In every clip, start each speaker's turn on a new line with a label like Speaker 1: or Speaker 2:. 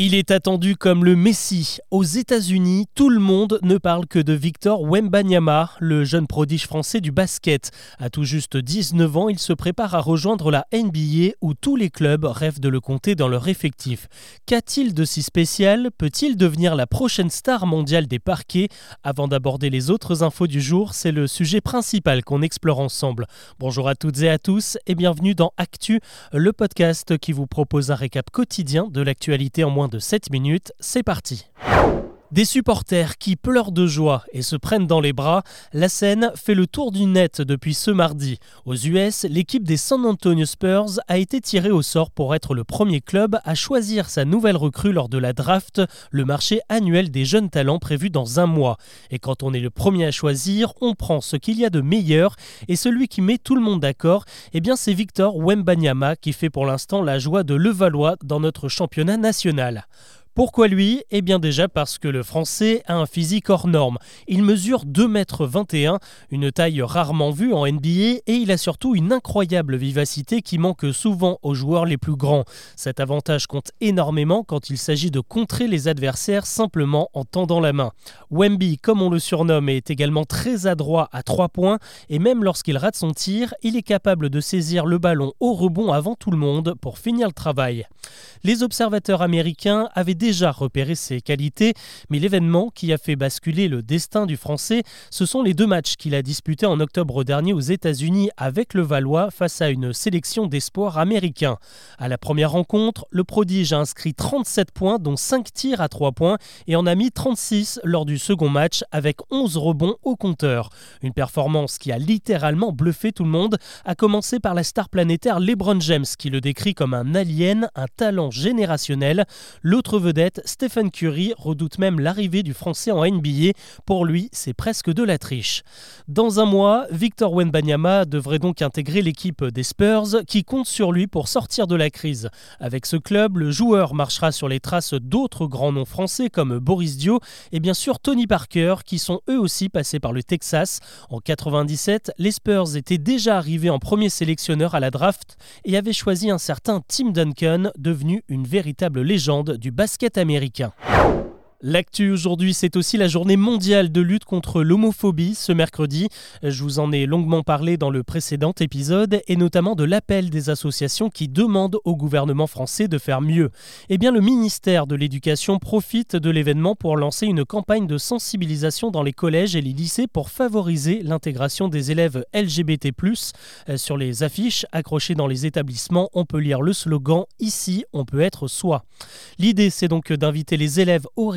Speaker 1: Il est attendu comme le Messi. Aux États-Unis, tout le monde ne parle que de Victor Wembanyama, le jeune prodige français du basket. À tout juste 19 ans, il se prépare à rejoindre la NBA où tous les clubs rêvent de le compter dans leur effectif. Qu'a-t-il de si spécial? Peut-il devenir la prochaine star mondiale des parquets? Avant d'aborder les autres infos du jour, c'est le sujet principal qu'on explore ensemble. Bonjour à toutes et à tous et bienvenue dans Actu, le podcast qui vous propose un récap quotidien de l'actualité en moins de 7 minutes, c'est parti. Des supporters qui pleurent de joie et se prennent dans les bras, la scène fait le tour du net depuis ce mardi. Aux US, l'équipe des San Antonio Spurs a été tirée au sort pour être le premier club à choisir sa nouvelle recrue lors de la draft, le marché annuel des jeunes talents prévu dans un mois. Et quand on est le premier à choisir, on prend ce qu'il y a de meilleur et celui qui met tout le monde d'accord, eh bien c'est Victor Wembanyama qui fait pour l'instant la joie de Levallois dans notre championnat national. Pourquoi lui? Eh bien déjà parce que le français a un physique hors norme. Il mesure 2,21 m, une taille rarement vue en NBA et il a surtout une incroyable vivacité qui manque souvent aux joueurs les plus grands. Cet avantage compte énormément quand il s'agit de contrer les adversaires simplement en tendant la main. Wemby, comme on le surnomme, est également très adroit à 3 points et même lorsqu'il rate son tir, il est capable de saisir le ballon au rebond avant tout le monde pour finir le travail. Les observateurs américains avaient déjà repéré ses qualités, mais l'événement qui a fait basculer le destin du Français, ce sont les deux matchs qu'il a disputés en octobre dernier aux États-Unis avec le Valois face à une sélection d'espoirs américains. À la première rencontre, le prodige a inscrit 37 points, dont 5 tirs à 3 points, et en a mis 36 lors du second match avec 11 rebonds au compteur. Une performance qui a littéralement bluffé tout le monde, à commencer par la star planétaire LeBron James qui le décrit comme un alien, un talent générationnel. L'autre vedette, Stephen Curry, redoute même l'arrivée du Français en NBA. Pour lui, c'est presque de la triche. Dans un mois, Victor Wenbanyama devrait donc intégrer l'équipe des Spurs qui compte sur lui pour sortir de la crise. Avec ce club, le joueur marchera sur les traces d'autres grands noms français comme Boris Dio et bien sûr Tony Parker qui sont eux aussi passés par le Texas. En 97, les Spurs étaient déjà arrivés en premier sélectionneur à la draft et avaient choisi un certain Tim Duncan de devenu une véritable légende du basket américain. L'actu aujourd'hui, c'est aussi la journée mondiale de lutte contre l'homophobie ce mercredi. Je vous en ai longuement parlé dans le précédent épisode et notamment de l'appel des associations qui demandent au gouvernement français de faire mieux. Eh bien, le ministère de l'Éducation profite de l'événement pour lancer une campagne de sensibilisation dans les collèges et les lycées pour favoriser l'intégration des élèves LGBT+. Euh, sur les affiches accrochées dans les établissements, on peut lire le slogan Ici, on peut être soi. L'idée, c'est donc d'inviter les élèves au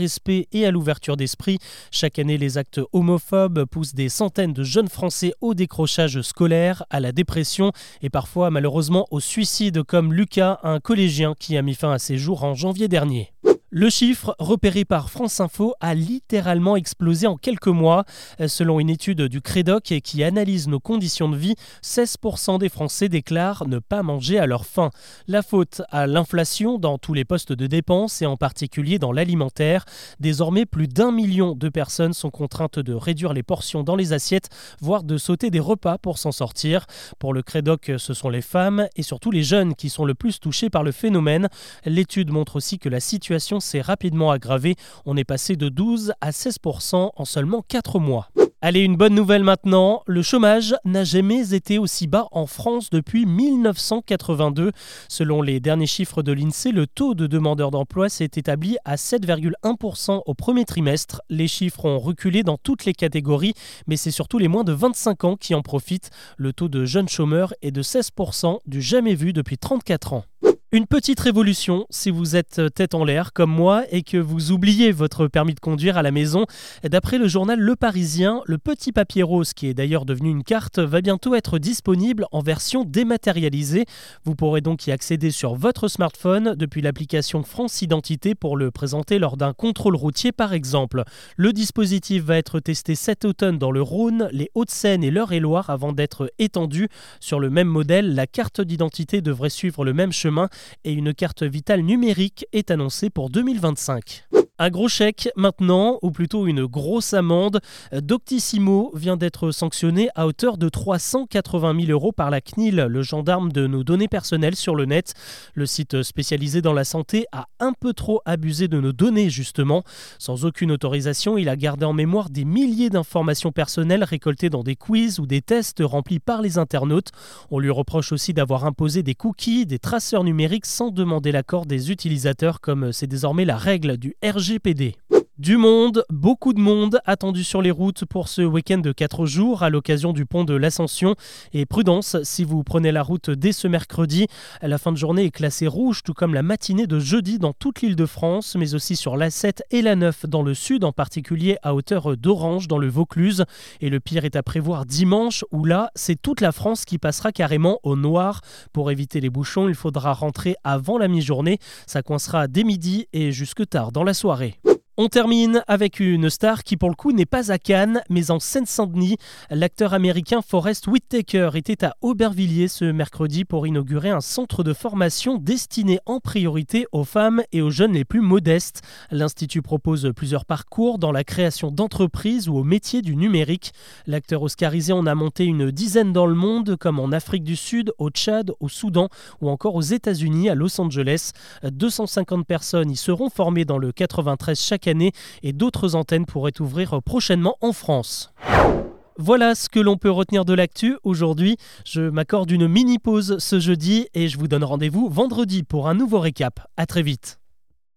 Speaker 1: et à l'ouverture d'esprit. Chaque année, les actes homophobes poussent des centaines de jeunes Français au décrochage scolaire, à la dépression et parfois malheureusement au suicide comme Lucas, un collégien qui a mis fin à ses jours en janvier dernier. Le chiffre repéré par France Info a littéralement explosé en quelques mois. Selon une étude du Crédoc qui analyse nos conditions de vie, 16% des Français déclarent ne pas manger à leur faim. La faute à l'inflation dans tous les postes de dépenses et en particulier dans l'alimentaire. Désormais, plus d'un million de personnes sont contraintes de réduire les portions dans les assiettes, voire de sauter des repas pour s'en sortir. Pour le Crédoc, ce sont les femmes et surtout les jeunes qui sont le plus touchés par le phénomène. L'étude montre aussi que la situation s'est rapidement aggravé. On est passé de 12 à 16% en seulement 4 mois. Allez, une bonne nouvelle maintenant. Le chômage n'a jamais été aussi bas en France depuis 1982. Selon les derniers chiffres de l'INSEE, le taux de demandeurs d'emploi s'est établi à 7,1% au premier trimestre. Les chiffres ont reculé dans toutes les catégories, mais c'est surtout les moins de 25 ans qui en profitent. Le taux de jeunes chômeurs est de 16%, du jamais vu depuis 34 ans. Une petite révolution si vous êtes euh, tête en l'air comme moi et que vous oubliez votre permis de conduire à la maison. D'après le journal Le Parisien, le petit papier rose, qui est d'ailleurs devenu une carte, va bientôt être disponible en version dématérialisée. Vous pourrez donc y accéder sur votre smartphone depuis l'application France Identité pour le présenter lors d'un contrôle routier par exemple. Le dispositif va être testé cet automne dans le Rhône, les Hauts-de-Seine et l'Eure-et-Loire avant d'être étendu. Sur le même modèle, la carte d'identité devrait suivre le même chemin et une carte vitale numérique est annoncée pour 2025. Un gros chèque maintenant, ou plutôt une grosse amende. Doctissimo vient d'être sanctionné à hauteur de 380 000 euros par la CNIL, le gendarme de nos données personnelles sur le net. Le site spécialisé dans la santé a un peu trop abusé de nos données justement. Sans aucune autorisation, il a gardé en mémoire des milliers d'informations personnelles récoltées dans des quiz ou des tests remplis par les internautes. On lui reproche aussi d'avoir imposé des cookies, des traceurs numériques sans demander l'accord des utilisateurs comme c'est désormais la règle du RG RGPD. Du monde, beaucoup de monde attendu sur les routes pour ce week-end de 4 jours à l'occasion du pont de l'Ascension. Et prudence, si vous prenez la route dès ce mercredi, la fin de journée est classée rouge, tout comme la matinée de jeudi dans toute l'île de France, mais aussi sur l'A7 et la 9 dans le sud, en particulier à hauteur d'Orange dans le Vaucluse. Et le pire est à prévoir dimanche, où là, c'est toute la France qui passera carrément au noir. Pour éviter les bouchons, il faudra rentrer avant la mi-journée. Ça coincera dès midi et jusque tard dans la soirée. On termine avec une star qui pour le coup n'est pas à Cannes mais en Seine-Saint-Denis. L'acteur américain Forrest Whitaker était à Aubervilliers ce mercredi pour inaugurer un centre de formation destiné en priorité aux femmes et aux jeunes les plus modestes. L'Institut propose plusieurs parcours dans la création d'entreprises ou au métier du numérique. L'acteur oscarisé en a monté une dizaine dans le monde comme en Afrique du Sud, au Tchad, au Soudan ou encore aux États-Unis à Los Angeles. 250 personnes y seront formées dans le 93 chaque année et d'autres antennes pourraient ouvrir prochainement en France. Voilà ce que l'on peut retenir de l'actu aujourd'hui. Je m'accorde une mini pause ce jeudi et je vous donne rendez-vous vendredi pour un nouveau récap. A très vite.